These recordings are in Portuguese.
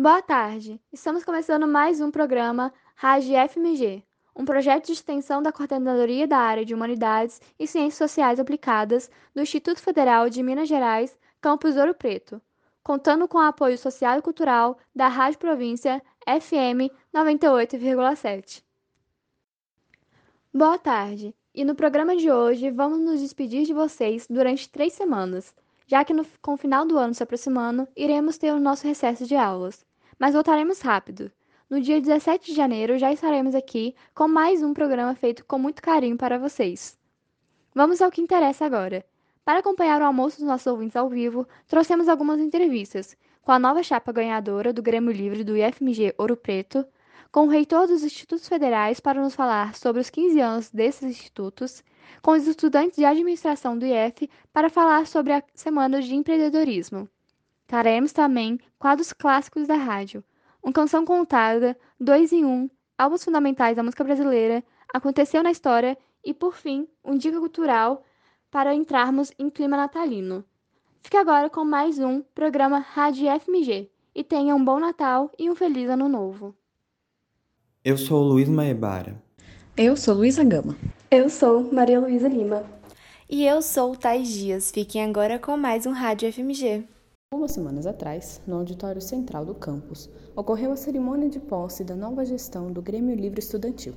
Boa tarde. Estamos começando mais um programa Rádio FMG, um projeto de extensão da Coordenadoria da Área de Humanidades e Ciências Sociais Aplicadas do Instituto Federal de Minas Gerais, Campus Ouro Preto, contando com o apoio social e cultural da Rádio Província FM 98,7. Boa tarde. E no programa de hoje vamos nos despedir de vocês durante três semanas, já que no, com o final do ano se aproximando, iremos ter o nosso recesso de aulas mas voltaremos rápido. No dia 17 de janeiro já estaremos aqui com mais um programa feito com muito carinho para vocês. Vamos ao que interessa agora. Para acompanhar o almoço dos nossos ouvintes ao vivo, trouxemos algumas entrevistas com a nova chapa ganhadora do Grêmio Livre do IFMG Ouro Preto, com o reitor dos institutos federais para nos falar sobre os 15 anos desses institutos, com os estudantes de administração do IF para falar sobre a semana de empreendedorismo. Teremos também quadros clássicos da rádio, um canção contada, dois em um, álbuns fundamentais da música brasileira, aconteceu na história e, por fim, um dica cultural para entrarmos em clima natalino. Fique agora com mais um programa Rádio FMG e tenha um bom Natal e um feliz Ano Novo. Eu sou Luiz Maebara. Eu sou Luísa Gama. Eu sou Maria Luísa Lima. E eu sou Thais Dias. Fiquem agora com mais um Rádio FMG. Algumas semanas atrás, no auditório central do campus, ocorreu a cerimônia de posse da nova gestão do Grêmio Livre Estudantil.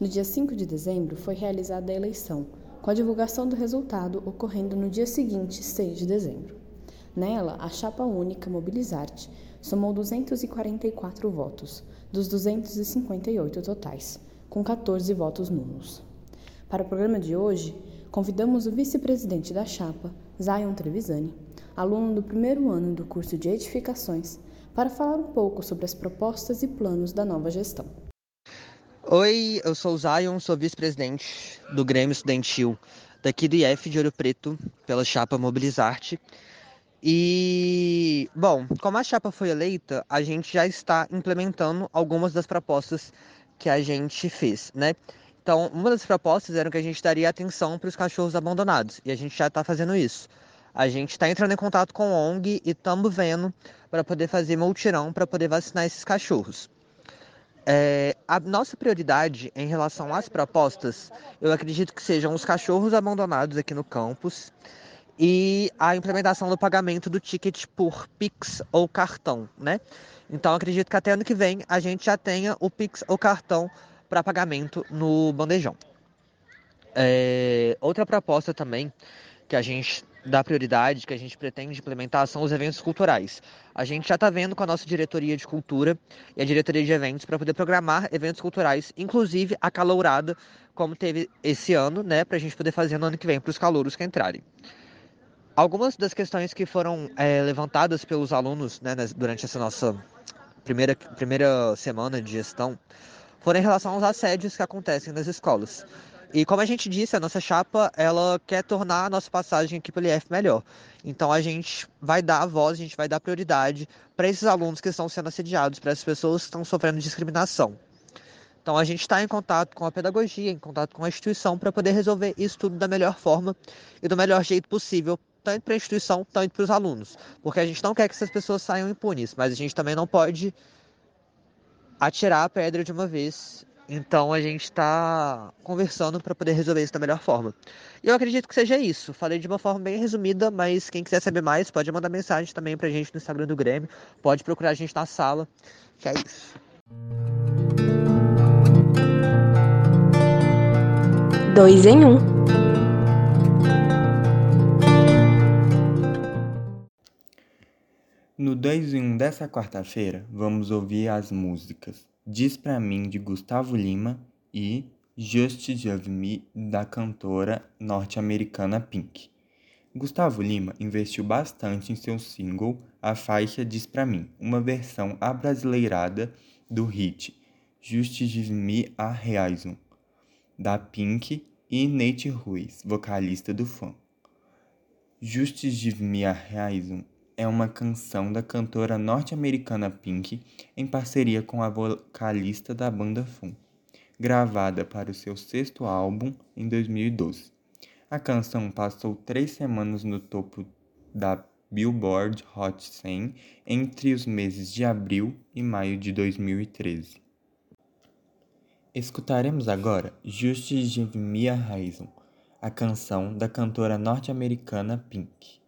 No dia 5 de dezembro foi realizada a eleição, com a divulgação do resultado ocorrendo no dia seguinte, 6 de dezembro. Nela, a chapa única Mobilizarte somou 244 votos, dos 258 totais, com 14 votos nulos. Para o programa de hoje, convidamos o vice-presidente da chapa, Zion Trevisani, aluno do primeiro ano do curso de Edificações, para falar um pouco sobre as propostas e planos da nova gestão. Oi, eu sou o Zion, sou vice-presidente do Grêmio Estudantil daqui do IF de Ouro Preto, pela chapa Mobilizarte. E, bom, como a chapa foi eleita, a gente já está implementando algumas das propostas que a gente fez, né? Então, uma das propostas era que a gente daria atenção para os cachorros abandonados, e a gente já está fazendo isso. A gente está entrando em contato com a ONG e estamos vendo para poder fazer multirão para poder vacinar esses cachorros. É, a nossa prioridade em relação às propostas, eu acredito que sejam os cachorros abandonados aqui no campus e a implementação do pagamento do ticket por Pix ou cartão, né? Então acredito que até ano que vem a gente já tenha o Pix ou cartão para pagamento no bandejão. É, outra proposta também que a gente dá prioridade, que a gente pretende implementar, são os eventos culturais. A gente já está vendo com a nossa diretoria de cultura e a diretoria de eventos para poder programar eventos culturais, inclusive a calourada, como teve esse ano, né, para a gente poder fazer no ano que vem para os calouros que entrarem. Algumas das questões que foram é, levantadas pelos alunos né, durante essa nossa primeira, primeira semana de gestão foram em relação aos assédios que acontecem nas escolas. E como a gente disse, a nossa chapa, ela quer tornar a nossa passagem aqui pelo IF melhor. Então a gente vai dar a voz, a gente vai dar prioridade para esses alunos que estão sendo assediados, para essas pessoas que estão sofrendo discriminação. Então a gente está em contato com a pedagogia, em contato com a instituição para poder resolver isso tudo da melhor forma e do melhor jeito possível, tanto para a instituição, tanto para os alunos. Porque a gente não quer que essas pessoas saiam impunes, mas a gente também não pode atirar a pedra de uma vez então a gente está conversando para poder resolver isso da melhor forma. E eu acredito que seja isso. Falei de uma forma bem resumida, mas quem quiser saber mais pode mandar mensagem também para a gente no Instagram do Grêmio. Pode procurar a gente na sala. Que é isso. Dois em um. No 2 em 1 dessa quarta-feira, vamos ouvir as músicas Diz Pra Mim de Gustavo Lima e Just Love Me da cantora norte-americana Pink. Gustavo Lima investiu bastante em seu single A Faixa Diz Pra Mim, uma versão abrasileirada do hit Just Give Me a Reason, da Pink e Nate Ruiz, vocalista do fã. Just Give Me a Reason é uma canção da cantora norte-americana Pink em parceria com a vocalista da banda Fun, gravada para o seu sexto álbum em 2012. A canção passou três semanas no topo da Billboard Hot 100 entre os meses de abril e maio de 2013. Escutaremos agora Justice de Mia Haison, a canção da cantora norte-americana Pink.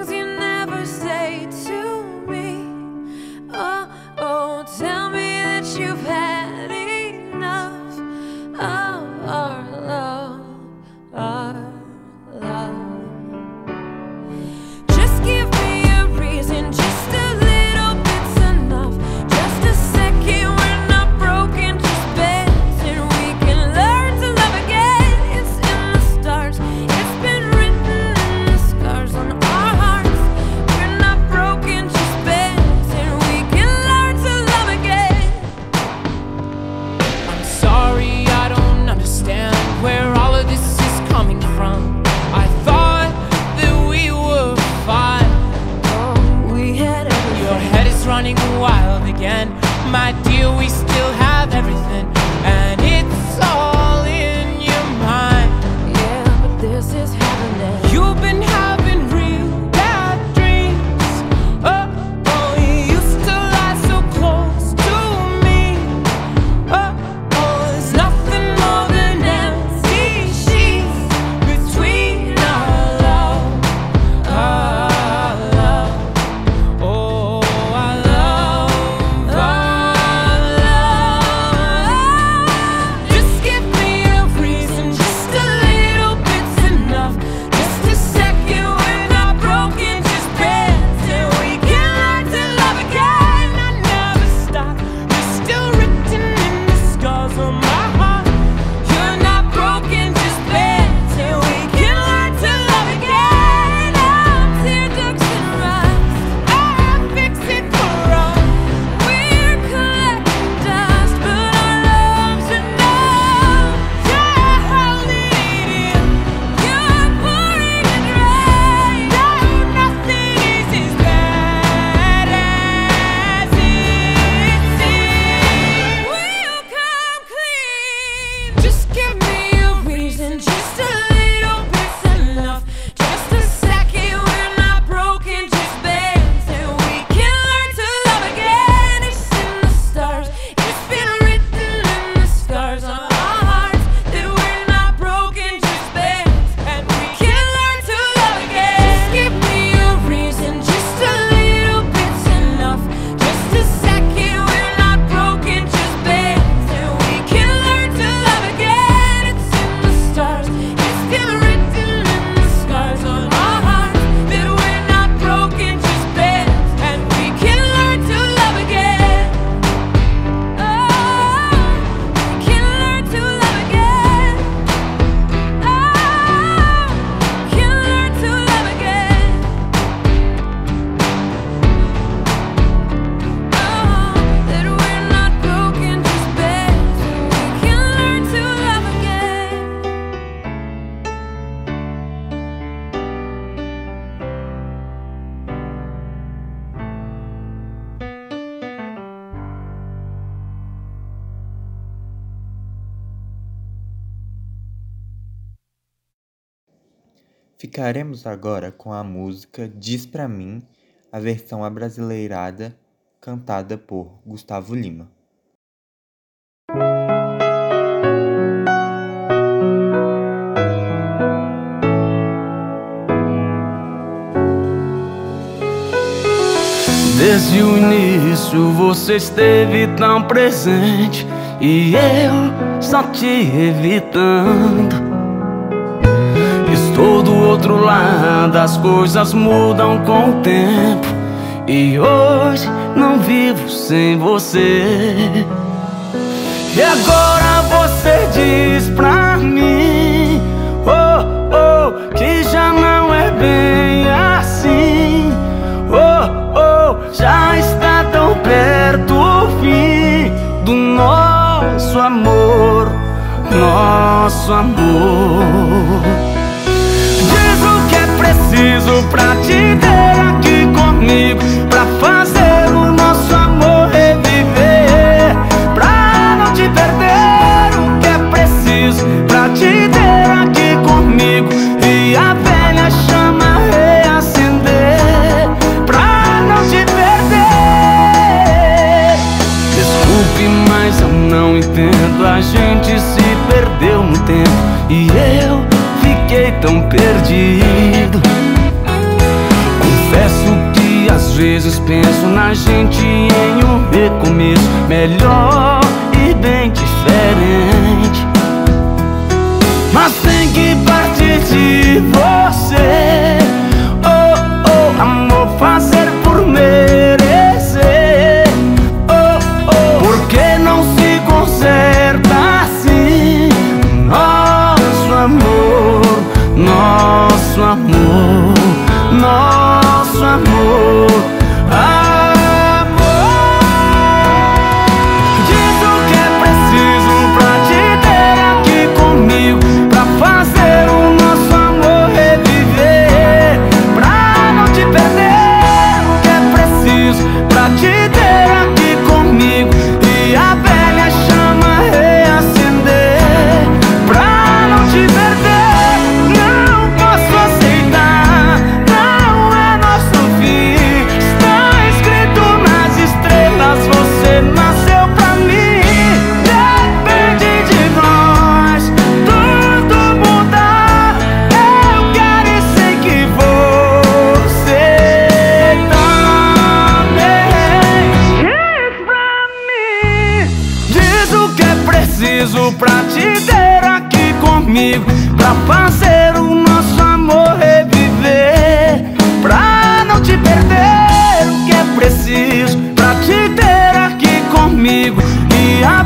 Ficaremos agora com a música Diz Pra Mim, a versão abrasileirada cantada por Gustavo Lima. Desde o início você esteve tão presente e eu só te evitando outro lado as coisas mudam com o tempo. E hoje não vivo sem você. E agora você diz pra mim Oh, oh, que já não é bem assim. Oh, oh, já está tão perto o fim Do nosso amor, nosso amor. Preciso pra te ter aqui comigo, o que é preciso pra te ter aqui comigo, pra fazer o nosso amor reviver, pra não te perder. O que é preciso pra te ter aqui comigo e a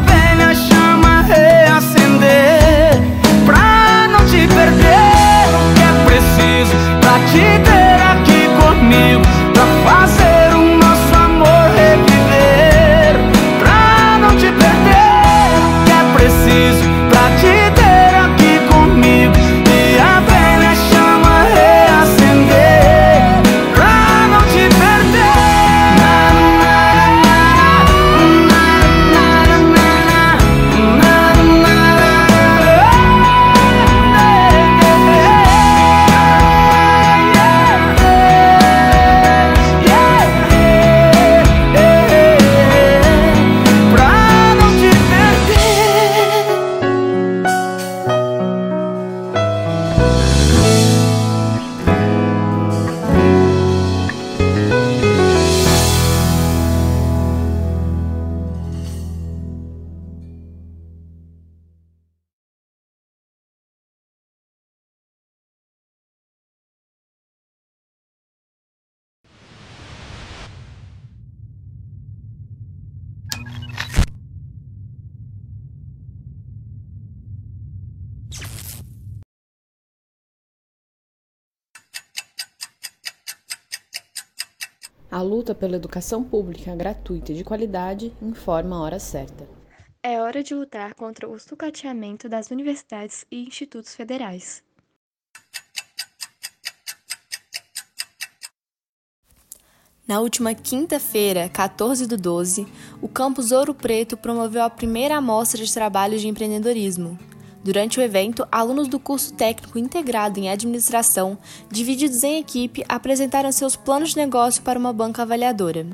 A luta pela educação pública gratuita e de qualidade informa a hora certa. É hora de lutar contra o sucateamento das universidades e institutos federais. Na última quinta-feira, 14 do 12, o campus Ouro Preto promoveu a primeira amostra de trabalhos de empreendedorismo. Durante o evento, alunos do curso técnico integrado em administração, divididos em equipe, apresentaram seus planos de negócio para uma banca avaliadora.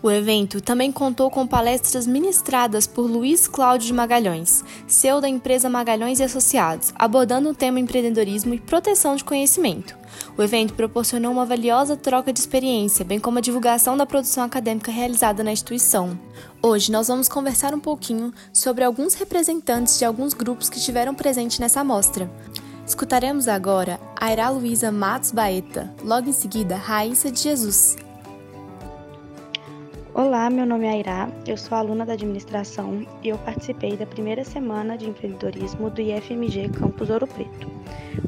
O evento também contou com palestras ministradas por Luiz Cláudio de Magalhães, CEO da empresa Magalhães e Associados, abordando o tema empreendedorismo e proteção de conhecimento. O evento proporcionou uma valiosa troca de experiência, bem como a divulgação da produção acadêmica realizada na instituição. Hoje nós vamos conversar um pouquinho sobre alguns representantes de alguns grupos que estiveram presentes nessa amostra. Escutaremos agora Aira Luísa Matos Baeta, logo em seguida Raíssa de Jesus. Olá, meu nome é Airá, eu sou aluna da administração e eu participei da primeira semana de empreendedorismo do IFMG Campus Ouro Preto.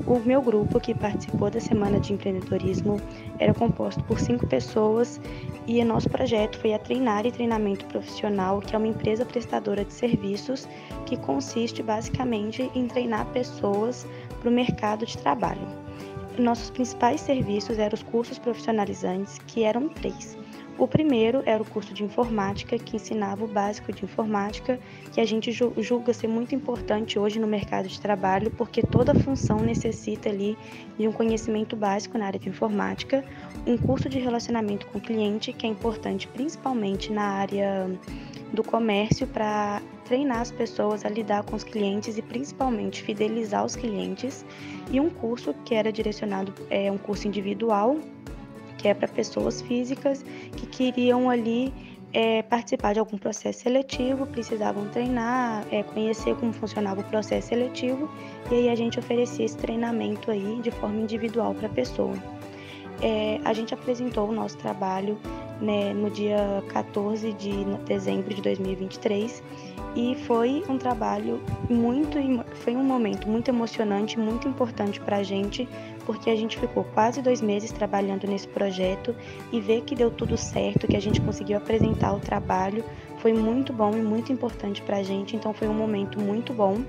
O meu grupo que participou da semana de empreendedorismo era composto por cinco pessoas e nosso projeto foi a Treinar e Treinamento Profissional, que é uma empresa prestadora de serviços que consiste basicamente em treinar pessoas para o mercado de trabalho. Nossos principais serviços eram os cursos profissionalizantes, que eram três. O primeiro era o curso de informática, que ensinava o básico de informática, que a gente julga ser muito importante hoje no mercado de trabalho, porque toda função necessita ali de um conhecimento básico na área de informática. Um curso de relacionamento com o cliente, que é importante principalmente na área do comércio para treinar as pessoas a lidar com os clientes e principalmente fidelizar os clientes. E um curso que era direcionado, é um curso individual, que é para pessoas físicas que queriam ali é, participar de algum processo seletivo, precisavam treinar, é, conhecer como funcionava o processo seletivo, e aí a gente oferecia esse treinamento aí de forma individual para a pessoa. É, a gente apresentou o nosso trabalho né, no dia 14 de dezembro de 2023 e foi um trabalho muito, foi um momento muito emocionante, muito importante para a gente, porque a gente ficou quase dois meses trabalhando nesse projeto e ver que deu tudo certo, que a gente conseguiu apresentar o trabalho, foi muito bom e muito importante para a gente, então foi um momento muito bom.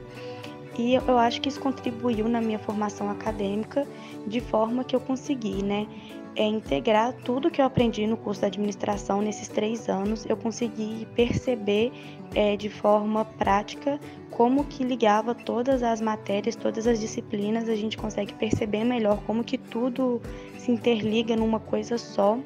E eu acho que isso contribuiu na minha formação acadêmica de forma que eu consegui, né? É integrar tudo que eu aprendi no curso de administração nesses três anos. Eu consegui perceber é, de forma prática como que ligava todas as matérias, todas as disciplinas. A gente consegue perceber melhor como que tudo se interliga numa coisa só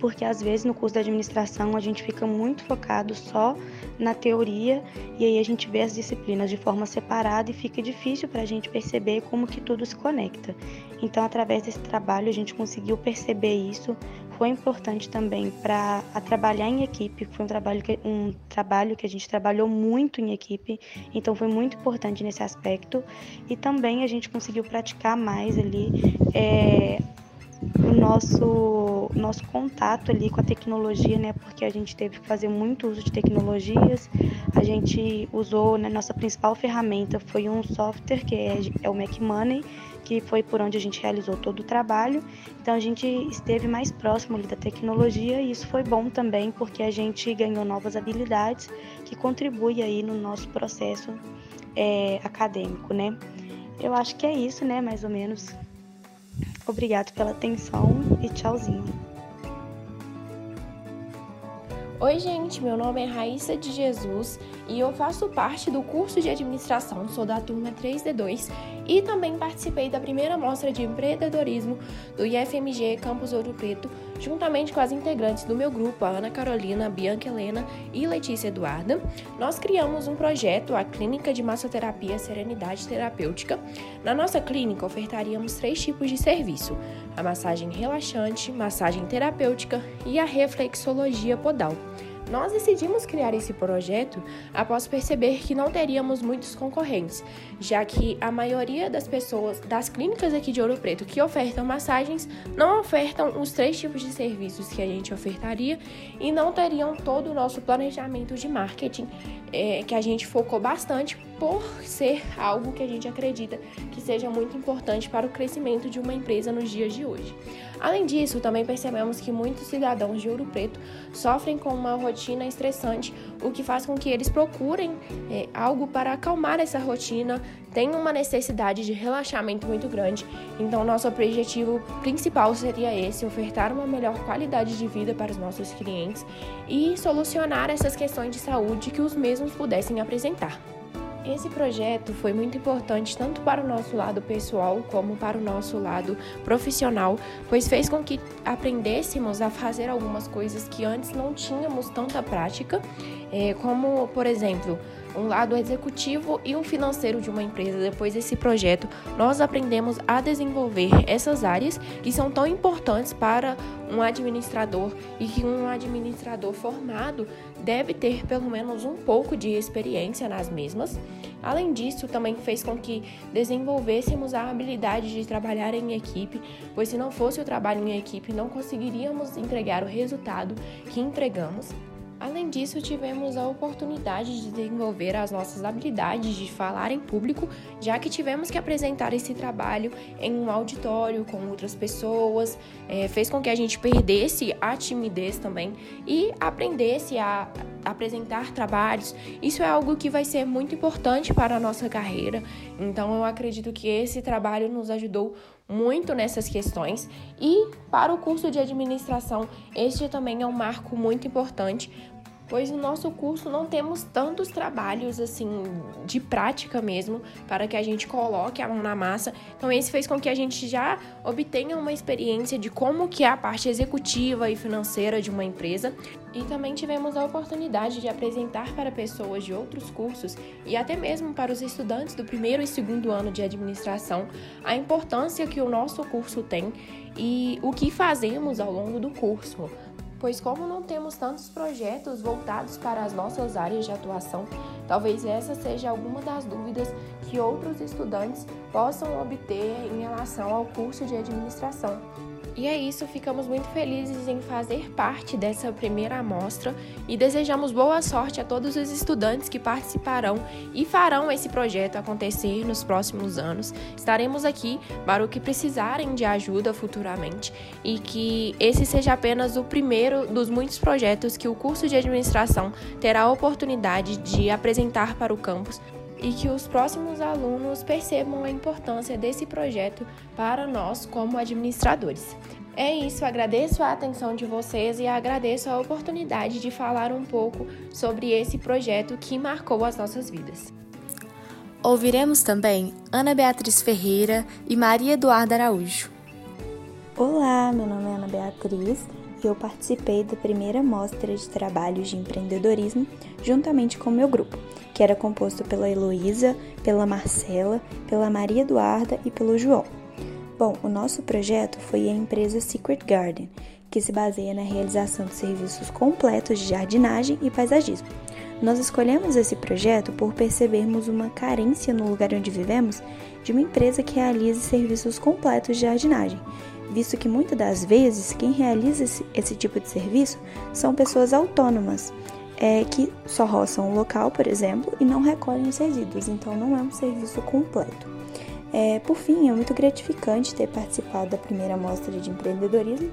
porque às vezes no curso da administração a gente fica muito focado só na teoria e aí a gente vê as disciplinas de forma separada e fica difícil para a gente perceber como que tudo se conecta. Então, através desse trabalho a gente conseguiu perceber isso. Foi importante também para trabalhar em equipe. Foi um trabalho que um trabalho que a gente trabalhou muito em equipe. Então, foi muito importante nesse aspecto. E também a gente conseguiu praticar mais ali é, o nosso, nosso contato ali com a tecnologia, né? Porque a gente teve que fazer muito uso de tecnologias. A gente usou, né, nossa principal ferramenta foi um software que é, é o Mac Money, que foi por onde a gente realizou todo o trabalho. Então a gente esteve mais próximo ali da tecnologia e isso foi bom também porque a gente ganhou novas habilidades que contribuem aí no nosso processo é, acadêmico, né? Eu acho que é isso, né, mais ou menos. Obrigado pela atenção e tchauzinho. Oi, gente, meu nome é Raíssa de Jesus e eu faço parte do curso de administração, sou da turma 3D2 e também participei da primeira mostra de empreendedorismo do IFMG Campus Ouro Preto, juntamente com as integrantes do meu grupo, a Ana Carolina, Bianca Helena e Letícia Eduarda. Nós criamos um projeto, a Clínica de Massoterapia Serenidade Terapêutica. Na nossa clínica, ofertaríamos três tipos de serviço: a massagem relaxante, massagem terapêutica e a reflexologia podal. Nós decidimos criar esse projeto após perceber que não teríamos muitos concorrentes, já que a maioria das pessoas das clínicas aqui de Ouro Preto que ofertam massagens não ofertam os três tipos de serviços que a gente ofertaria e não teriam todo o nosso planejamento de marketing é, que a gente focou bastante por ser algo que a gente acredita que seja muito importante para o crescimento de uma empresa nos dias de hoje. Além disso, também percebemos que muitos cidadãos de Ouro Preto sofrem com uma rotina estressante, o que faz com que eles procurem é, algo para acalmar essa rotina, tem uma necessidade de relaxamento muito grande. Então, nosso objetivo principal seria esse: ofertar uma melhor qualidade de vida para os nossos clientes e solucionar essas questões de saúde que os mesmos pudessem apresentar. Esse projeto foi muito importante tanto para o nosso lado pessoal como para o nosso lado profissional, pois fez com que aprendêssemos a fazer algumas coisas que antes não tínhamos tanta prática, eh, como, por exemplo, um lado executivo e um financeiro de uma empresa. Depois desse projeto, nós aprendemos a desenvolver essas áreas que são tão importantes para um administrador e que um administrador formado deve ter pelo menos um pouco de experiência nas mesmas. Além disso, também fez com que desenvolvêssemos a habilidade de trabalhar em equipe, pois se não fosse o trabalho em equipe, não conseguiríamos entregar o resultado que entregamos. Além disso, tivemos a oportunidade de desenvolver as nossas habilidades de falar em público, já que tivemos que apresentar esse trabalho em um auditório com outras pessoas, é, fez com que a gente perdesse a timidez também e aprendesse a apresentar trabalhos. Isso é algo que vai ser muito importante para a nossa carreira, então eu acredito que esse trabalho nos ajudou muito nessas questões. E para o curso de administração, este também é um marco muito importante, pois no nosso curso não temos tantos trabalhos assim de prática mesmo para que a gente coloque a mão na massa. Então esse fez com que a gente já obtenha uma experiência de como que é a parte executiva e financeira de uma empresa e também tivemos a oportunidade de apresentar para pessoas de outros cursos e até mesmo para os estudantes do primeiro e segundo ano de administração a importância que o nosso curso tem e o que fazemos ao longo do curso pois, como não temos tantos projetos voltados para as nossas áreas de atuação, talvez essa seja alguma das dúvidas que outros estudantes possam obter em relação ao curso de administração. E é isso, ficamos muito felizes em fazer parte dessa primeira amostra e desejamos boa sorte a todos os estudantes que participarão e farão esse projeto acontecer nos próximos anos. Estaremos aqui para o que precisarem de ajuda futuramente e que esse seja apenas o primeiro dos muitos projetos que o curso de administração terá a oportunidade de apresentar para o campus e que os próximos alunos percebam a importância desse projeto para nós como administradores. É isso, agradeço a atenção de vocês e agradeço a oportunidade de falar um pouco sobre esse projeto que marcou as nossas vidas. Ouviremos também Ana Beatriz Ferreira e Maria Eduarda Araújo. Olá, meu nome é Ana Beatriz e eu participei da primeira mostra de trabalhos de empreendedorismo juntamente com meu grupo, que era composto pela Heloísa, pela Marcela, pela Maria Eduarda e pelo João. Bom, o nosso projeto foi a empresa Secret Garden, que se baseia na realização de serviços completos de jardinagem e paisagismo. Nós escolhemos esse projeto por percebermos uma carência no lugar onde vivemos de uma empresa que realize serviços completos de jardinagem, visto que muitas das vezes quem realiza esse, esse tipo de serviço são pessoas autônomas, é, que só roçam o local, por exemplo, e não recolhem os resíduos, então não é um serviço completo. É, por fim, é muito gratificante ter participado da primeira mostra de empreendedorismo,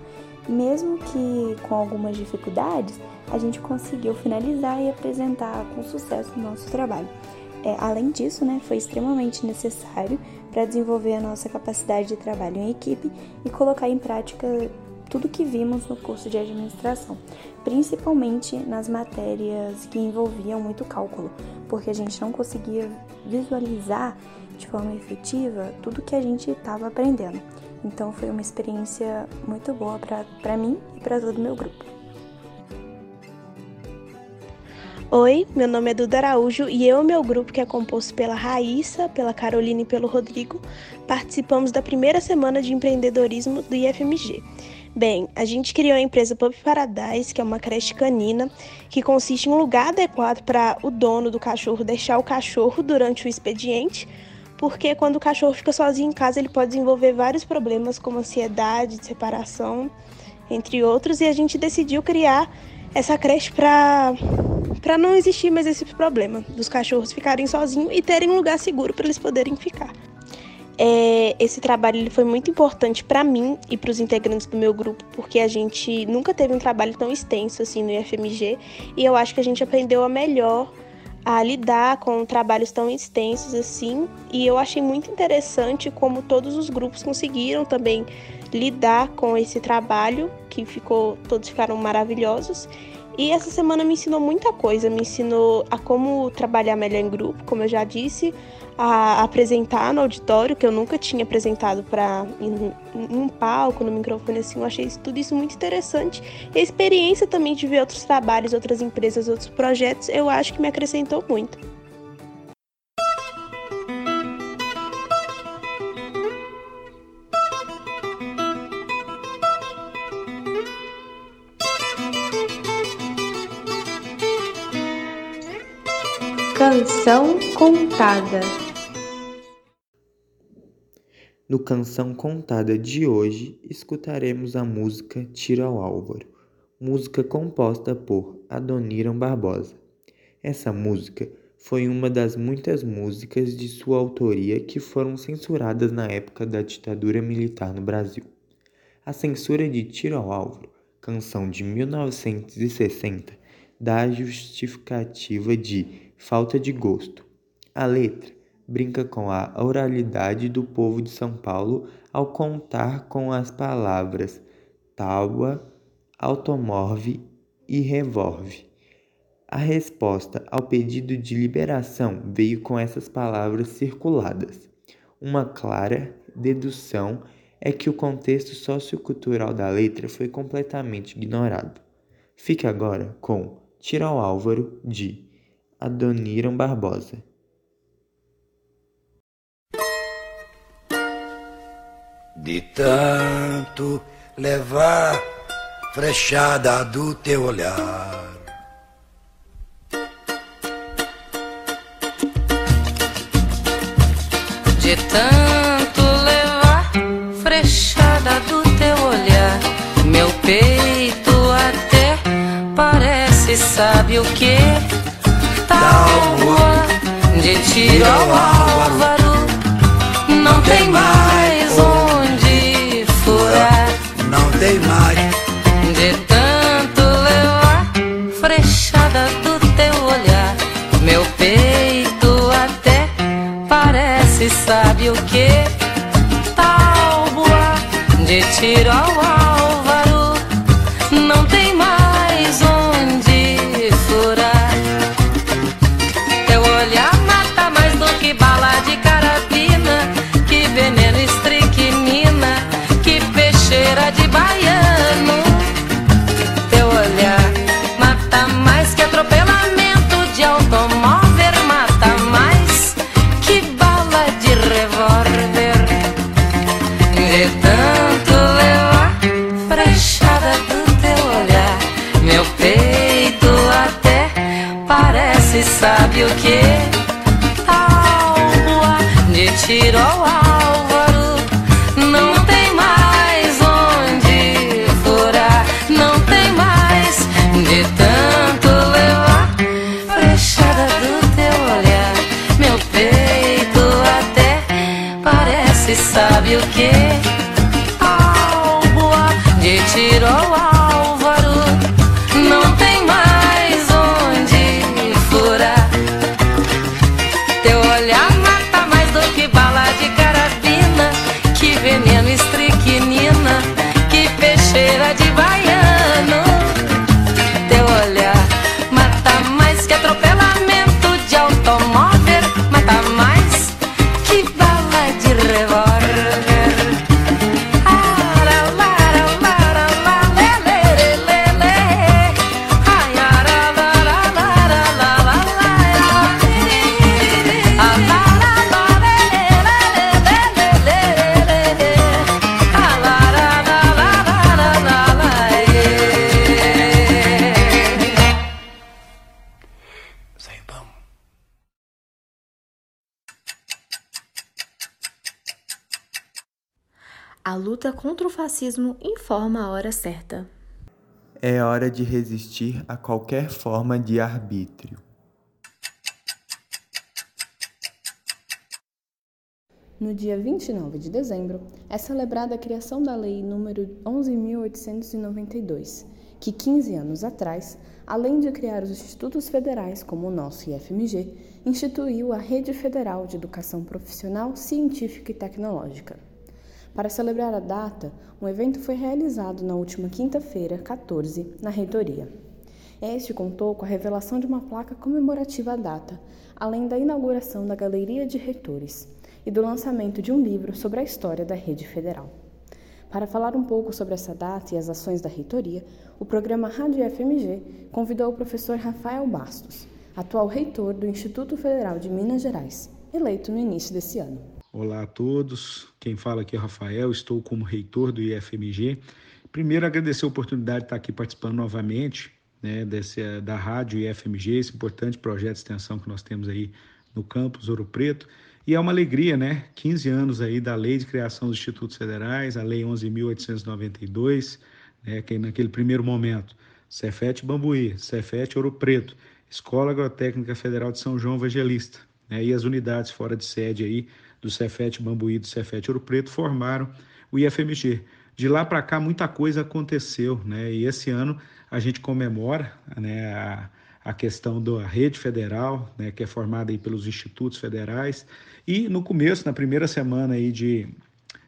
mesmo que com algumas dificuldades, a gente conseguiu finalizar e apresentar com sucesso o nosso trabalho. É, além disso, né, foi extremamente necessário para desenvolver a nossa capacidade de trabalho em equipe e colocar em prática tudo que vimos no curso de administração, principalmente nas matérias que envolviam muito cálculo, porque a gente não conseguia visualizar de forma efetiva tudo que a gente estava aprendendo. Então foi uma experiência muito boa para mim e para todo o meu grupo. Oi, meu nome é Duda Araújo e eu e meu grupo, que é composto pela Raíssa, pela Carolina e pelo Rodrigo, participamos da primeira semana de empreendedorismo do IFMG. Bem, a gente criou a empresa Pup Paradise, que é uma creche canina, que consiste em um lugar adequado para o dono do cachorro deixar o cachorro durante o expediente, porque quando o cachorro fica sozinho em casa, ele pode desenvolver vários problemas como ansiedade, separação, entre outros, e a gente decidiu criar essa creche para para não existir mais esse problema dos cachorros ficarem sozinhos e terem um lugar seguro para eles poderem ficar. É, esse trabalho ele foi muito importante para mim e para os integrantes do meu grupo, porque a gente nunca teve um trabalho tão extenso assim no IFMG e eu acho que a gente aprendeu a melhor a lidar com trabalhos tão extensos assim, e eu achei muito interessante como todos os grupos conseguiram também lidar com esse trabalho, que ficou todos ficaram maravilhosos. E essa semana me ensinou muita coisa, me ensinou a como trabalhar melhor em grupo, como eu já disse, a apresentar no auditório, que eu nunca tinha apresentado para em, um palco, no microfone assim, eu achei tudo isso muito interessante. E a experiência também de ver outros trabalhos, outras empresas, outros projetos, eu acho que me acrescentou muito. Canção Contada. No Canção Contada de hoje, escutaremos a música Tiro ao Álvaro, música composta por Adoniram Barbosa. Essa música foi uma das muitas músicas de sua autoria que foram censuradas na época da ditadura militar no Brasil. A censura de Tiro ao Álvaro, canção de 1960, dá a justificativa de falta de gosto. A letra brinca com a oralidade do povo de São Paulo ao contar com as palavras tábua, automorve e revolve. A resposta ao pedido de liberação veio com essas palavras circuladas. Uma clara dedução é que o contexto sociocultural da letra foi completamente ignorado. Fique agora com Tira ao Álvaro de Adoniram Barbosa. De tanto levar frechada do teu olhar. De tanto levar frechada do teu olhar, meu peito até parece, sabe o que? Tábua de tiro ao álvaro, não tem mais onde furar. Não tem mais. De tanto levar frechada do teu olhar, meu peito até parece, sabe o que? Tábua de tiro ao luta contra o fascismo informa a hora certa. É hora de resistir a qualquer forma de arbítrio. No dia 29 de dezembro, é celebrada a criação da Lei nº 11.892, que 15 anos atrás, além de criar os institutos federais como o nosso IFMG, instituiu a Rede Federal de Educação Profissional, Científica e Tecnológica. Para celebrar a data, um evento foi realizado na última quinta-feira, 14, na reitoria. Este contou com a revelação de uma placa comemorativa à data, além da inauguração da Galeria de Reitores e do lançamento de um livro sobre a história da rede federal. Para falar um pouco sobre essa data e as ações da reitoria, o programa Rádio FMG convidou o professor Rafael Bastos, atual reitor do Instituto Federal de Minas Gerais, eleito no início desse ano. Olá a todos, quem fala aqui é o Rafael, estou como reitor do IFMG. Primeiro, agradecer a oportunidade de estar aqui participando novamente né, desse, da rádio e FMG, esse importante projeto de extensão que nós temos aí no campus Ouro Preto. E é uma alegria, né? 15 anos aí da Lei de Criação dos Institutos Federais, a Lei 11.892, né, que naquele primeiro momento, Cefete Bambuí, Cefete Ouro Preto, Escola Agrotécnica Federal de São João Evangelista, né, e as unidades fora de sede aí do Cefete Bambuí do Cefete Ouro Preto formaram o IFMG. De lá para cá muita coisa aconteceu, né? E esse ano a gente comemora, né, a, a questão da rede federal, né, que é formada aí pelos institutos federais. E no começo, na primeira semana aí de,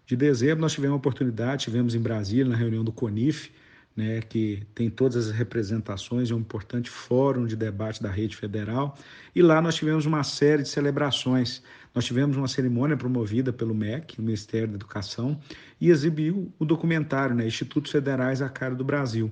de dezembro, nós tivemos a oportunidade, tivemos em Brasília, na reunião do CONIF, né, que tem todas as representações, é um importante fórum de debate da rede federal. E lá nós tivemos uma série de celebrações. Nós tivemos uma cerimônia promovida pelo MEC, o Ministério da Educação, e exibiu o documentário, né, Institutos Federais a Cara do Brasil.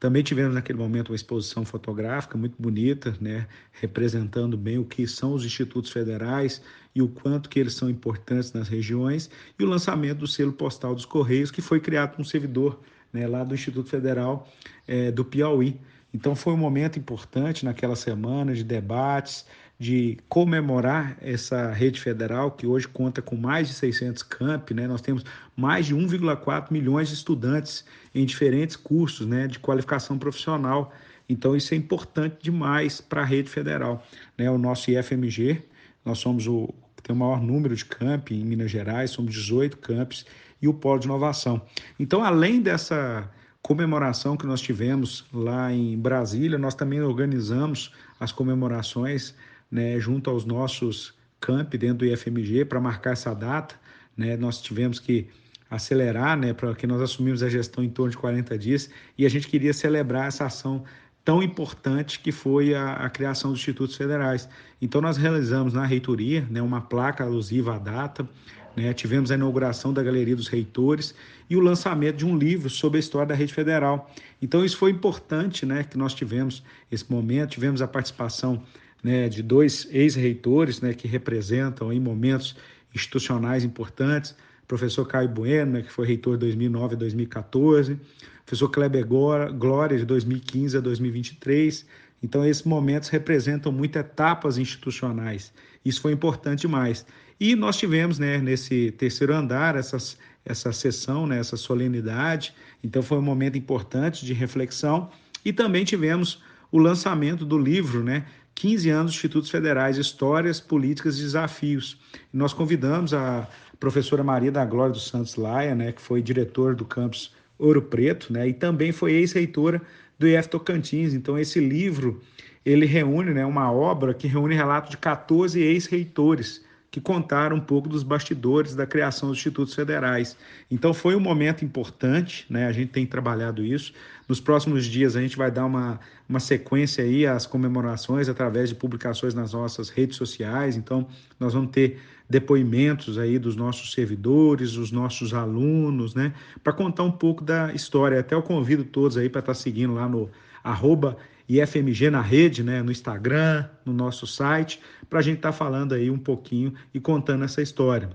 Também tivemos naquele momento uma exposição fotográfica muito bonita, né, representando bem o que são os institutos federais e o quanto que eles são importantes nas regiões, e o lançamento do selo postal dos Correios, que foi criado por um servidor né, lá do Instituto Federal é, do Piauí. Então foi um momento importante naquela semana de debates, de comemorar essa rede federal que hoje conta com mais de 600 campi, né? Nós temos mais de 1,4 milhões de estudantes em diferentes cursos, né, de qualificação profissional. Então isso é importante demais para a rede federal, né? O nosso IFMG, nós somos o que tem o maior número de campi em Minas Gerais, somos 18 campos e o polo de inovação. Então, além dessa comemoração que nós tivemos lá em Brasília, nós também organizamos as comemorações né, junto aos nossos camp dentro do IFMG para marcar essa data. Né, nós tivemos que acelerar, né, porque nós assumimos a gestão em torno de 40 dias e a gente queria celebrar essa ação tão importante que foi a, a, criação dos institutos federais. Então nós realizamos na reitoria né, uma placa alusiva à data, né, tivemos a inauguração da Galeria dos Reitores e o lançamento de um livro sobre a história da rede federal. Então isso foi importante, né, que nós tivemos esse momento, tivemos a participação né, de dois ex-reitores né, que representam em momentos institucionais importantes, professor Caio Bueno, né, que foi reitor de 2009 a 2014, professor Kleber Glória, de 2015 a 2023. Então, esses momentos representam muitas etapas institucionais. Isso foi importante demais. E nós tivemos, né, nesse terceiro andar, essas, essa sessão, né, essa solenidade. Então, foi um momento importante de reflexão. E também tivemos o lançamento do livro, né, 15 anos Institutos Federais, Histórias, Políticas e Desafios. Nós convidamos a professora Maria da Glória dos Santos Laia, né, que foi diretor do campus Ouro Preto, né, e também foi ex-reitora do IF Tocantins. Então esse livro, ele reúne, né, uma obra que reúne relatos de 14 ex-reitores que contaram um pouco dos bastidores da criação dos institutos federais. Então foi um momento importante, né? A gente tem trabalhado isso. Nos próximos dias a gente vai dar uma, uma sequência aí às comemorações através de publicações nas nossas redes sociais. Então nós vamos ter depoimentos aí dos nossos servidores, dos nossos alunos, né? Para contar um pouco da história. Até eu convido todos aí para estar tá seguindo lá no arroba IFMG na rede, né, no Instagram, no nosso site, para a gente estar tá falando aí um pouquinho e contando essa história.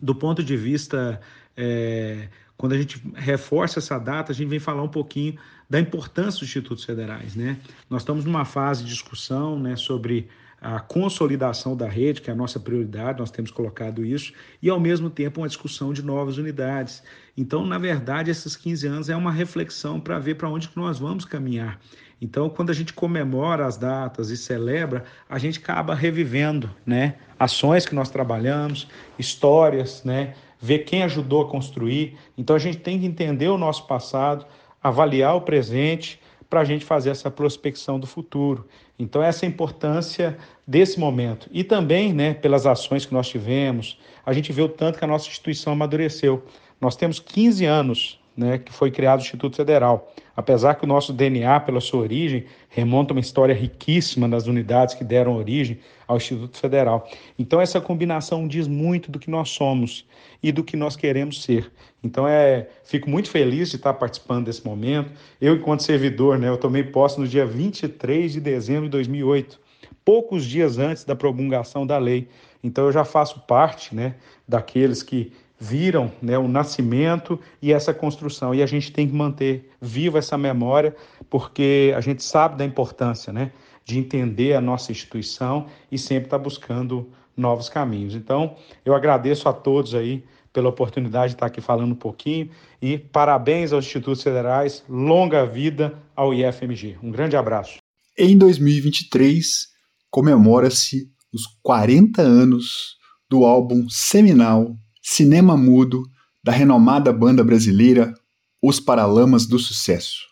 Do ponto de vista, é, quando a gente reforça essa data, a gente vem falar um pouquinho da importância dos institutos federais. Né? Nós estamos numa fase de discussão né, sobre a consolidação da rede, que é a nossa prioridade, nós temos colocado isso, e ao mesmo tempo uma discussão de novas unidades. Então, na verdade, esses 15 anos é uma reflexão para ver para onde que nós vamos caminhar. Então, quando a gente comemora as datas e celebra, a gente acaba revivendo, né, ações que nós trabalhamos, histórias, né, ver quem ajudou a construir. Então, a gente tem que entender o nosso passado, avaliar o presente para a gente fazer essa prospecção do futuro. Então, essa é a importância desse momento. E também, né, pelas ações que nós tivemos, a gente vê o tanto que a nossa instituição amadureceu. Nós temos 15 anos né, que foi criado o Instituto Federal. Apesar que o nosso DNA, pela sua origem, remonta uma história riquíssima das unidades que deram origem ao Instituto Federal. Então, essa combinação diz muito do que nós somos e do que nós queremos ser. Então, é, fico muito feliz de estar participando desse momento. Eu, enquanto servidor, né, eu tomei posse no dia 23 de dezembro de 2008, poucos dias antes da promulgação da lei. Então, eu já faço parte né, daqueles que viram né, o nascimento e essa construção. E a gente tem que manter viva essa memória, porque a gente sabe da importância né, de entender a nossa instituição e sempre estar tá buscando novos caminhos. Então, eu agradeço a todos aí pela oportunidade de estar aqui falando um pouquinho e parabéns aos institutos federais, longa vida ao IFMG. Um grande abraço. Em 2023, comemora-se os 40 anos do álbum seminal Cinema Mudo da renomada banda brasileira Os Paralamas do Sucesso.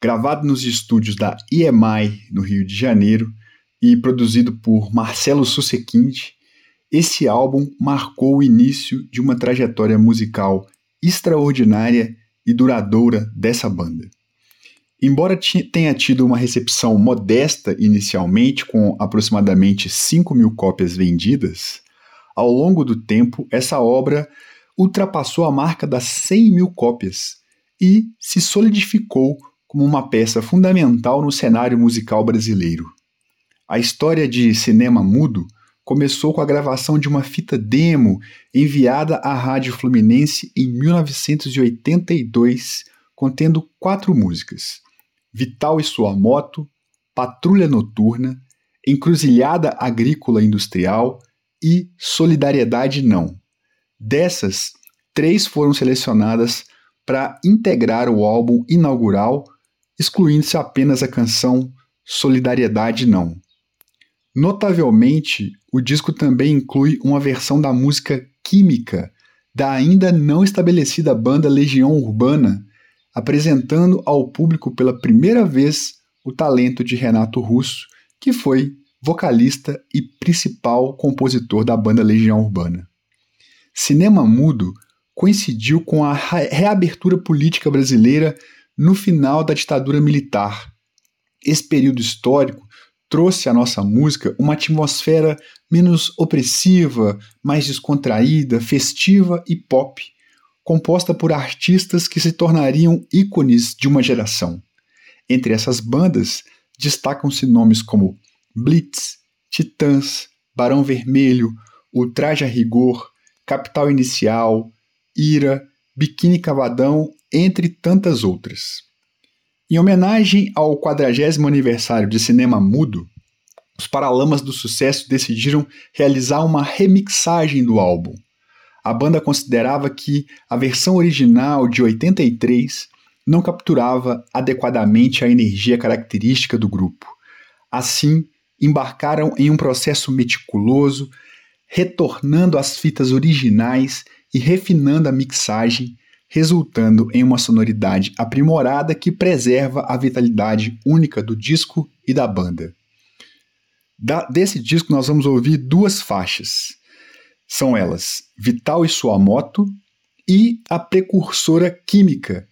Gravado nos estúdios da EMI, no Rio de Janeiro, e produzido por Marcelo Susequinte, esse álbum marcou o início de uma trajetória musical extraordinária e duradoura dessa banda. Embora tenha tido uma recepção modesta inicialmente, com aproximadamente 5 mil cópias vendidas, ao longo do tempo essa obra ultrapassou a marca das 100 mil cópias e se solidificou como uma peça fundamental no cenário musical brasileiro. A história de cinema mudo começou com a gravação de uma fita demo enviada à Rádio Fluminense em 1982, contendo quatro músicas: Vital e Sua Moto, Patrulha Noturna, Encruzilhada Agrícola Industrial e Solidariedade Não. Dessas, três foram selecionadas para integrar o álbum inaugural, excluindo-se apenas a canção Solidariedade Não. Notavelmente, o disco também inclui uma versão da música Química da ainda não estabelecida banda Legião Urbana, apresentando ao público pela primeira vez o talento de Renato Russo, que foi vocalista e principal compositor da banda Legião Urbana. Cinema Mudo coincidiu com a reabertura política brasileira no final da ditadura militar. Esse período histórico trouxe à nossa música uma atmosfera menos opressiva, mais descontraída, festiva e pop, composta por artistas que se tornariam ícones de uma geração. Entre essas bandas, destacam-se nomes como Blitz, Titãs, Barão Vermelho, Ultraje a Rigor, Capital Inicial, Ira, Biquíni Cavadão, entre tantas outras. Em homenagem ao 40 aniversário de Cinema Mudo, os Paralamas do Sucesso decidiram realizar uma remixagem do álbum. A banda considerava que a versão original de 83 não capturava adequadamente a energia característica do grupo. Assim, embarcaram em um processo meticuloso, retornando às fitas originais e refinando a mixagem, resultando em uma sonoridade aprimorada que preserva a vitalidade única do disco e da banda. Da, desse disco nós vamos ouvir duas faixas. São elas Vital e Sua Moto e A Precursora Química,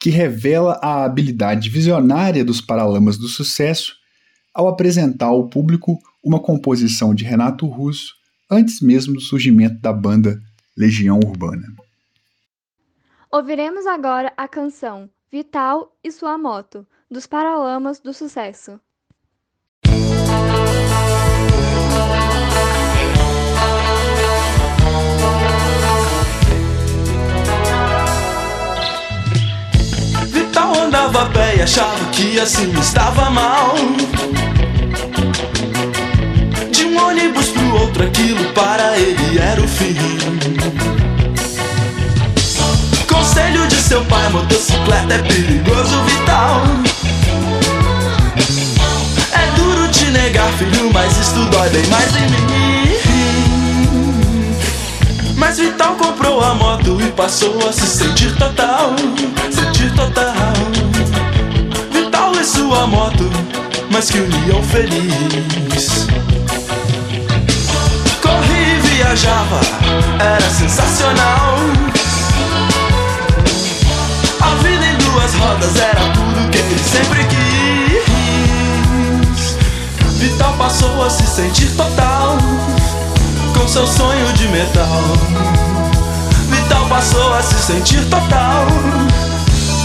que revela a habilidade visionária dos Paralamas do Sucesso ao apresentar ao público uma composição de Renato Russo antes mesmo do surgimento da banda Legião Urbana. Ouviremos agora a canção Vital e Sua Moto, dos Paralamas do Sucesso. Vital andava a pé e achava que assim estava mal outro, aquilo para ele era o fim. Conselho de seu pai: motocicleta é perigoso, vital. É duro te negar, filho, mas isso dói bem mais em mim. Mas Vital comprou a moto e passou a se sentir total, sentir total. Vital e sua moto, mas que união feliz viajava era sensacional. A vida em duas rodas era tudo que ele sempre quis. Vital passou a se sentir total com seu sonho de metal. Vital passou a se sentir total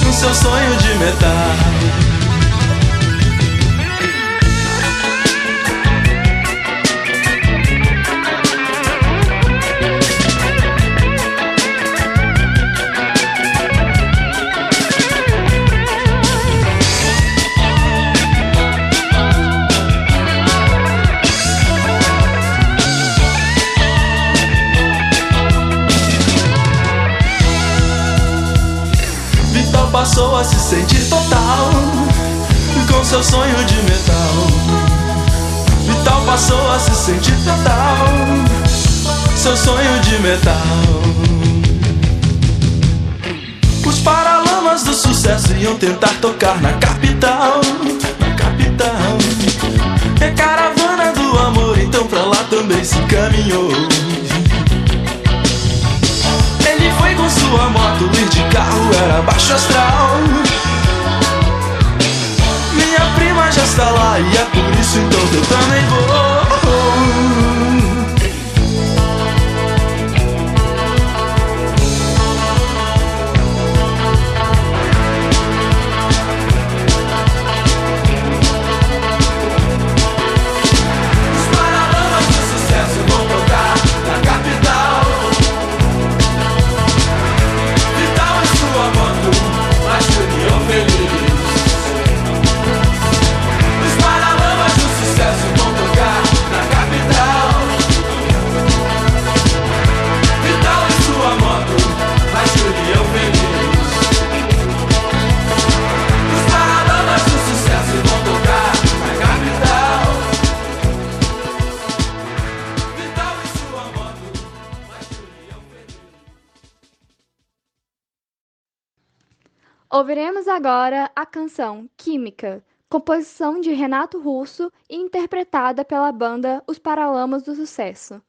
com seu sonho de metal. se sente total com seu sonho de metal. Vital passou a se sentir total, seu sonho de metal. Os paralamas do sucesso iam tentar tocar na capital, na capital. É caravana do amor, então pra lá também se caminhou. Foi com sua moto, ir de carro era baixo astral. Minha prima já está lá e é por isso então eu também vou. Agora a canção Química, composição de Renato Russo e interpretada pela banda Os Paralamas do Sucesso.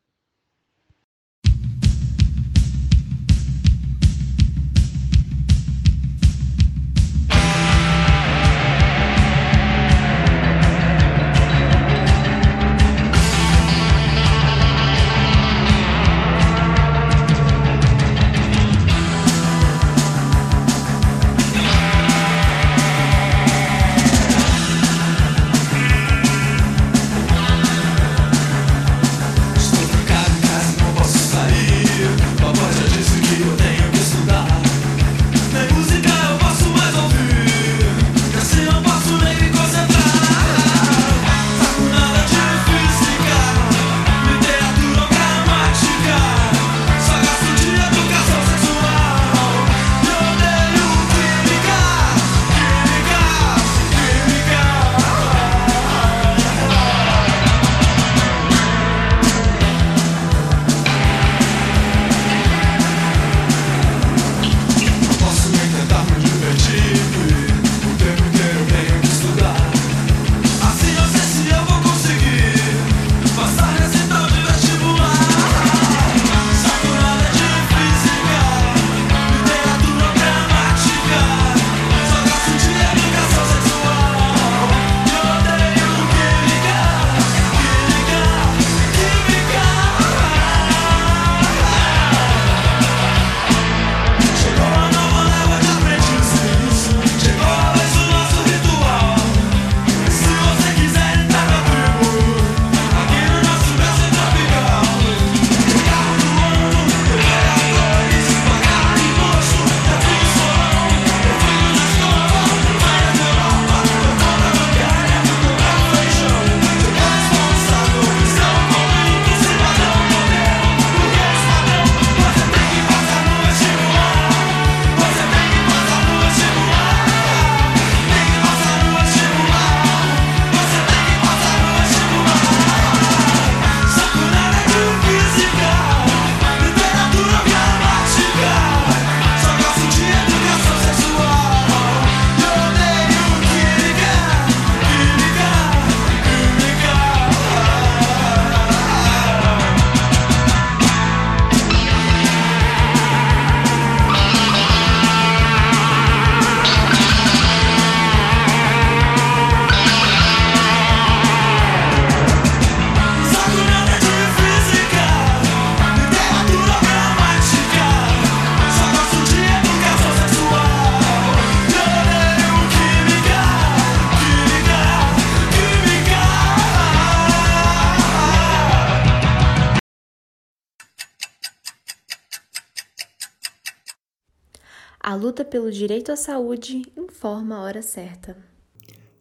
A luta pelo direito à saúde informa a hora certa.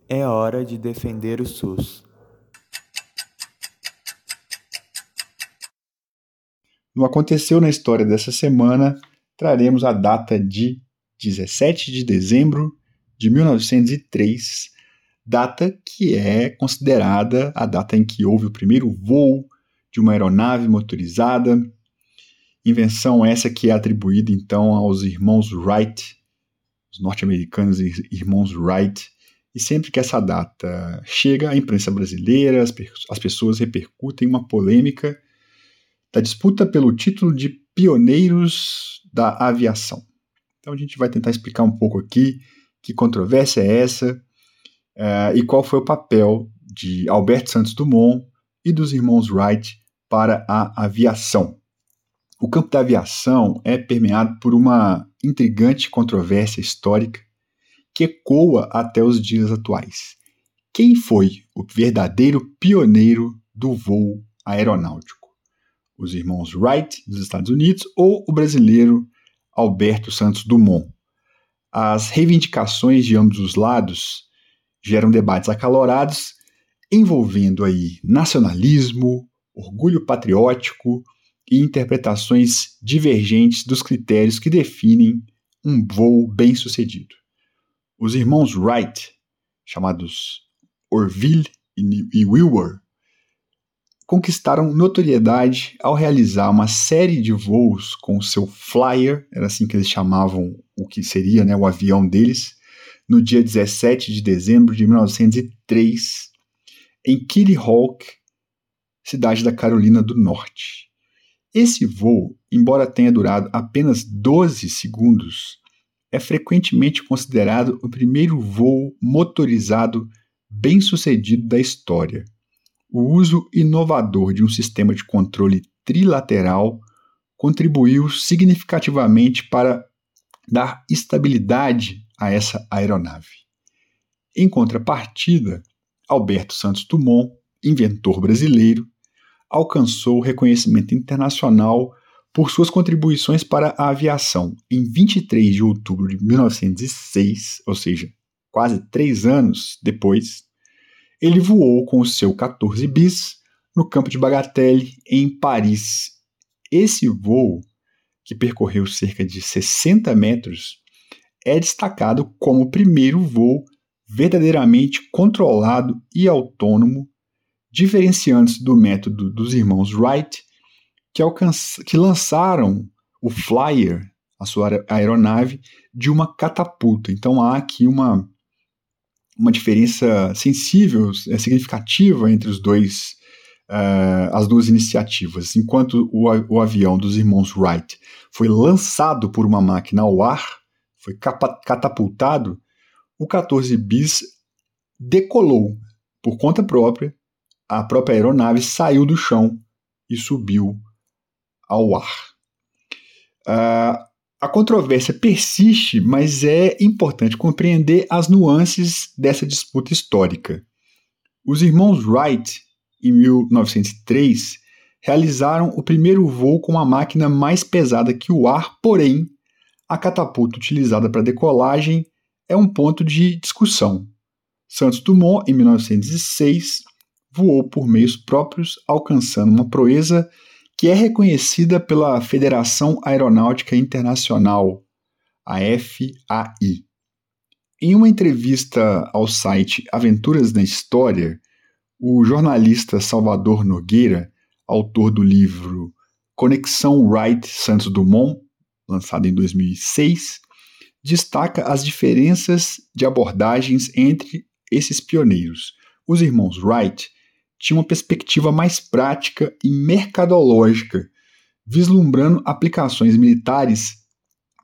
É hora de defender o SUS. No Aconteceu na História dessa semana, traremos a data de 17 de dezembro de 1903, data que é considerada a data em que houve o primeiro voo de uma aeronave motorizada. Invenção essa que é atribuída então aos irmãos Wright, os norte-americanos irmãos Wright. E sempre que essa data chega à imprensa brasileira, as, as pessoas repercutem uma polêmica da disputa pelo título de pioneiros da aviação. Então a gente vai tentar explicar um pouco aqui que controvérsia é essa uh, e qual foi o papel de Alberto Santos Dumont e dos irmãos Wright para a aviação. O campo da aviação é permeado por uma intrigante controvérsia histórica que ecoa até os dias atuais. Quem foi o verdadeiro pioneiro do voo aeronáutico? Os irmãos Wright, dos Estados Unidos, ou o brasileiro Alberto Santos Dumont? As reivindicações de ambos os lados geram debates acalorados envolvendo aí nacionalismo, orgulho patriótico e interpretações divergentes dos critérios que definem um voo bem-sucedido. Os irmãos Wright, chamados Orville e Wilbur, conquistaram notoriedade ao realizar uma série de voos com seu Flyer, era assim que eles chamavam o que seria né, o avião deles, no dia 17 de dezembro de 1903, em Kitty Hawk, cidade da Carolina do Norte. Esse voo, embora tenha durado apenas 12 segundos, é frequentemente considerado o primeiro voo motorizado bem-sucedido da história. O uso inovador de um sistema de controle trilateral contribuiu significativamente para dar estabilidade a essa aeronave. Em contrapartida, Alberto Santos Dumont, inventor brasileiro, alcançou reconhecimento internacional por suas contribuições para a aviação. Em 23 de outubro de 1906, ou seja, quase três anos depois, ele voou com o seu 14 bis no campo de Bagatelle, em Paris. Esse voo, que percorreu cerca de 60 metros, é destacado como o primeiro voo verdadeiramente controlado e autônomo diferenciando-se do método dos irmãos Wright, que, que lançaram o Flyer, a sua aeronave, de uma catapulta. Então há aqui uma, uma diferença sensível, é, significativa entre os dois, uh, as duas iniciativas. Enquanto o, o avião dos irmãos Wright foi lançado por uma máquina ao ar, foi catapultado, o 14 bis decolou por conta própria a própria aeronave saiu do chão e subiu ao ar. Uh, a controvérsia persiste, mas é importante compreender as nuances dessa disputa histórica. Os irmãos Wright, em 1903, realizaram o primeiro voo com uma máquina mais pesada que o ar, porém, a catapulta utilizada para decolagem é um ponto de discussão. Santos Dumont, em 1906, voou por meios próprios, alcançando uma proeza que é reconhecida pela Federação Aeronáutica Internacional, a FAI. Em uma entrevista ao site Aventuras na História, o jornalista Salvador Nogueira, autor do livro Conexão Wright Santos Dumont, lançado em 2006, destaca as diferenças de abordagens entre esses pioneiros. Os irmãos Wright tinha uma perspectiva mais prática e mercadológica, vislumbrando aplicações militares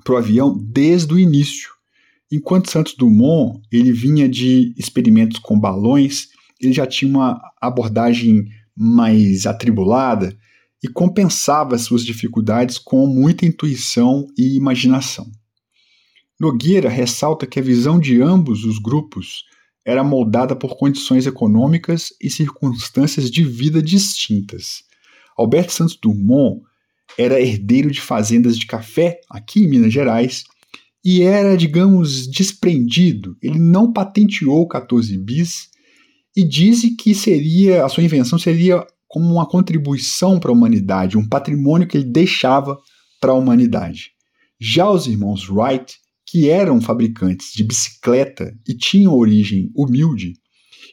para o avião desde o início. Enquanto Santos Dumont ele vinha de experimentos com balões, ele já tinha uma abordagem mais atribulada e compensava suas dificuldades com muita intuição e imaginação. Nogueira ressalta que a visão de ambos os grupos era moldada por condições econômicas e circunstâncias de vida distintas. Alberto Santos Dumont era herdeiro de fazendas de café aqui em Minas Gerais e era, digamos, desprendido. Ele não patenteou 14 bis e diz que seria a sua invenção seria como uma contribuição para a humanidade, um patrimônio que ele deixava para a humanidade. Já os irmãos Wright que eram fabricantes de bicicleta e tinham origem humilde,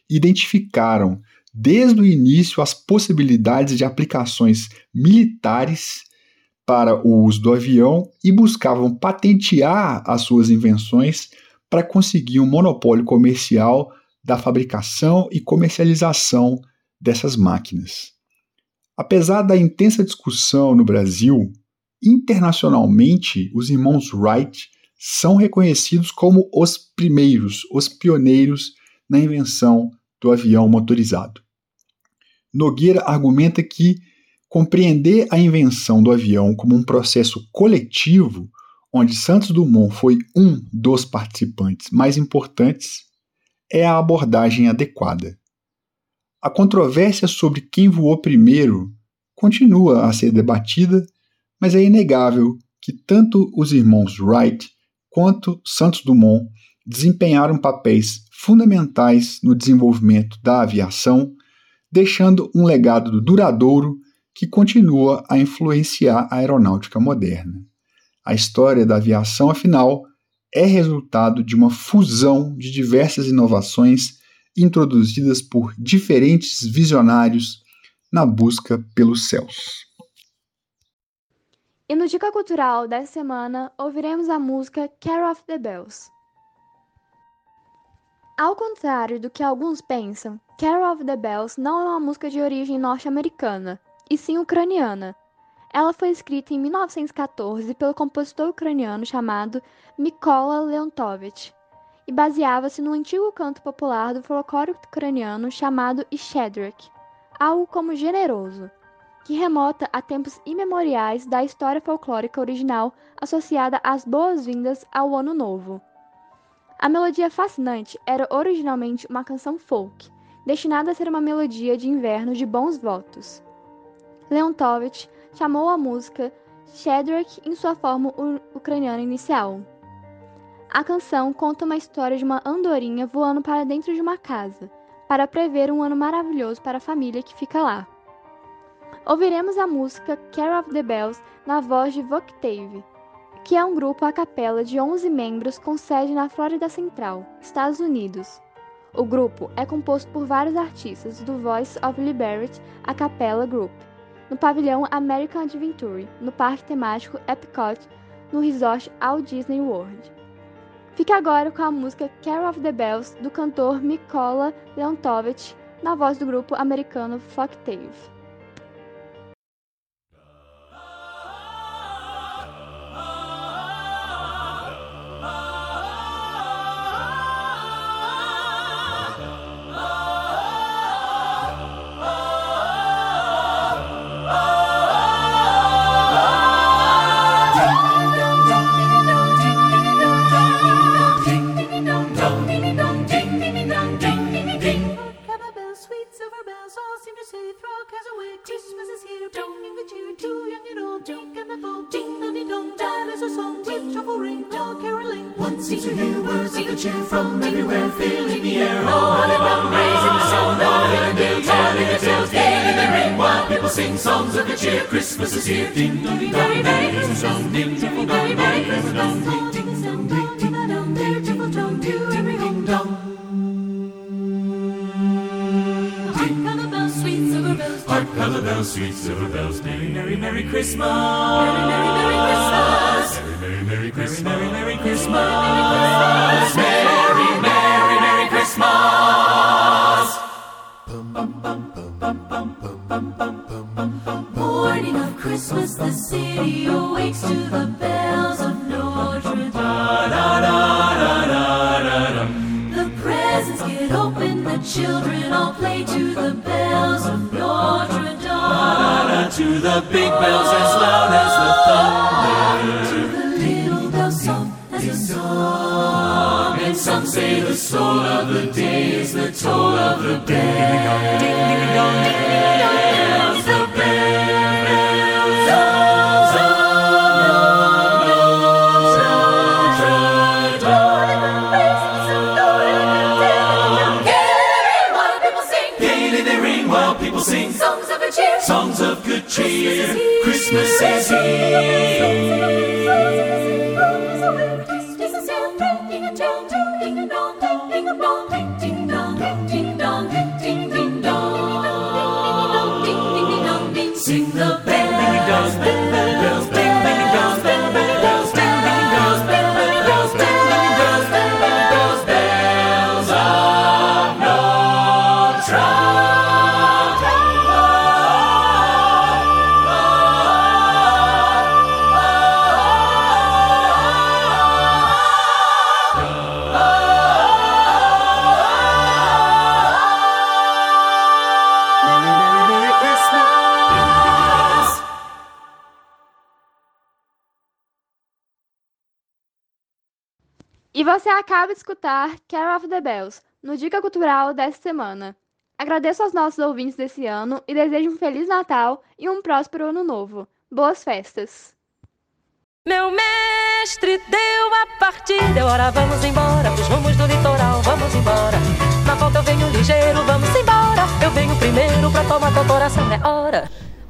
identificaram desde o início as possibilidades de aplicações militares para o uso do avião e buscavam patentear as suas invenções para conseguir um monopólio comercial da fabricação e comercialização dessas máquinas. Apesar da intensa discussão no Brasil, internacionalmente os irmãos Wright são reconhecidos como os primeiros, os pioneiros na invenção do avião motorizado. Nogueira argumenta que compreender a invenção do avião como um processo coletivo, onde Santos Dumont foi um dos participantes mais importantes, é a abordagem adequada. A controvérsia sobre quem voou primeiro continua a ser debatida, mas é inegável que tanto os irmãos Wright quanto Santos Dumont desempenharam papéis fundamentais no desenvolvimento da aviação, deixando um legado duradouro que continua a influenciar a aeronáutica moderna. A história da aviação, afinal, é resultado de uma fusão de diversas inovações introduzidas por diferentes visionários na busca pelos céus. E no Dica Cultural dessa semana, ouviremos a música Care of the Bells. Ao contrário do que alguns pensam, Care of the Bells não é uma música de origem norte-americana, e sim ucraniana. Ela foi escrita em 1914 pelo compositor ucraniano chamado Mykola Leontovich e baseava-se no antigo canto popular do folclore ucraniano chamado Ishedrak, algo como generoso que remota a tempos imemoriais da história folclórica original associada às boas-vindas ao Ano Novo. A melodia fascinante era originalmente uma canção folk, destinada a ser uma melodia de inverno de bons votos. Leontovich chamou a música Shadrach em sua forma ucraniana inicial. A canção conta uma história de uma andorinha voando para dentro de uma casa, para prever um ano maravilhoso para a família que fica lá. Ouviremos a música Care of the Bells na voz de Voctave, que é um grupo a capela de 11 membros com sede na Flórida Central, Estados Unidos. O grupo é composto por vários artistas do Voice of Liberty a Capella Group, no pavilhão American Adventure, no parque temático Epcot, no resort Walt Disney World. Fique agora com a música Care of the Bells do cantor Mikola Leontovich, na voz do grupo americano Christmas is here, bringing the cheer. To young and old, drink and the gold. Ding dong ding dong, that is a song, with joyful ring, all caroling. One seems to hear words of the cheer from everywhere, filling the air. All around, raising the sound, all in the day, telling the tales, getting the ring, while people sing songs of the cheer. Christmas is here, ding dong ding dong, merry Christmas, ding dong. Ding dong, merry Christmas, ding. Folktave. sweet silver bells, merry, merry, merry Christmas. Merry, merry, merry Christmas. Merry, merry, merry Christmas. Merry, merry, merry Christmas. Merry, merry, merry Christmas. Morning of Christmas, the city awakes to the bells of Notre Dame. The presents get opened, the children all play to the bells of Notre Dame to the big bells as loud as the thunder. To the little bells soft as a song. And some say the soul of the day is the toll of the bells. Ding ding dong, ding ding dong, cheer. Christmas is here. Acaba de escutar Carol of the Bells, no Dica Cultural desta semana. Agradeço aos nossos ouvintes desse ano e desejo um Feliz Natal e um próspero Ano Novo. Boas festas! Meu mestre deu a partida, ora vamos embora, pros rumos do litoral, vamos embora. Na volta eu venho ligeiro, vamos embora. Eu venho primeiro pra tomar teu coração, é hora.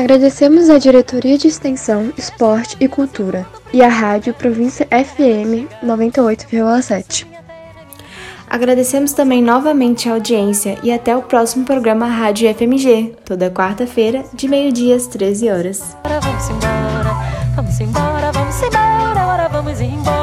Agradecemos à Diretoria de Extensão, Esporte e Cultura e à Rádio Província FM 98,7. Agradecemos também novamente a audiência e até o próximo programa Rádio FMG, toda quarta-feira, de meio-dia às 13 horas. Vamos embora, vamos embora, vamos embora, ora vamos embora.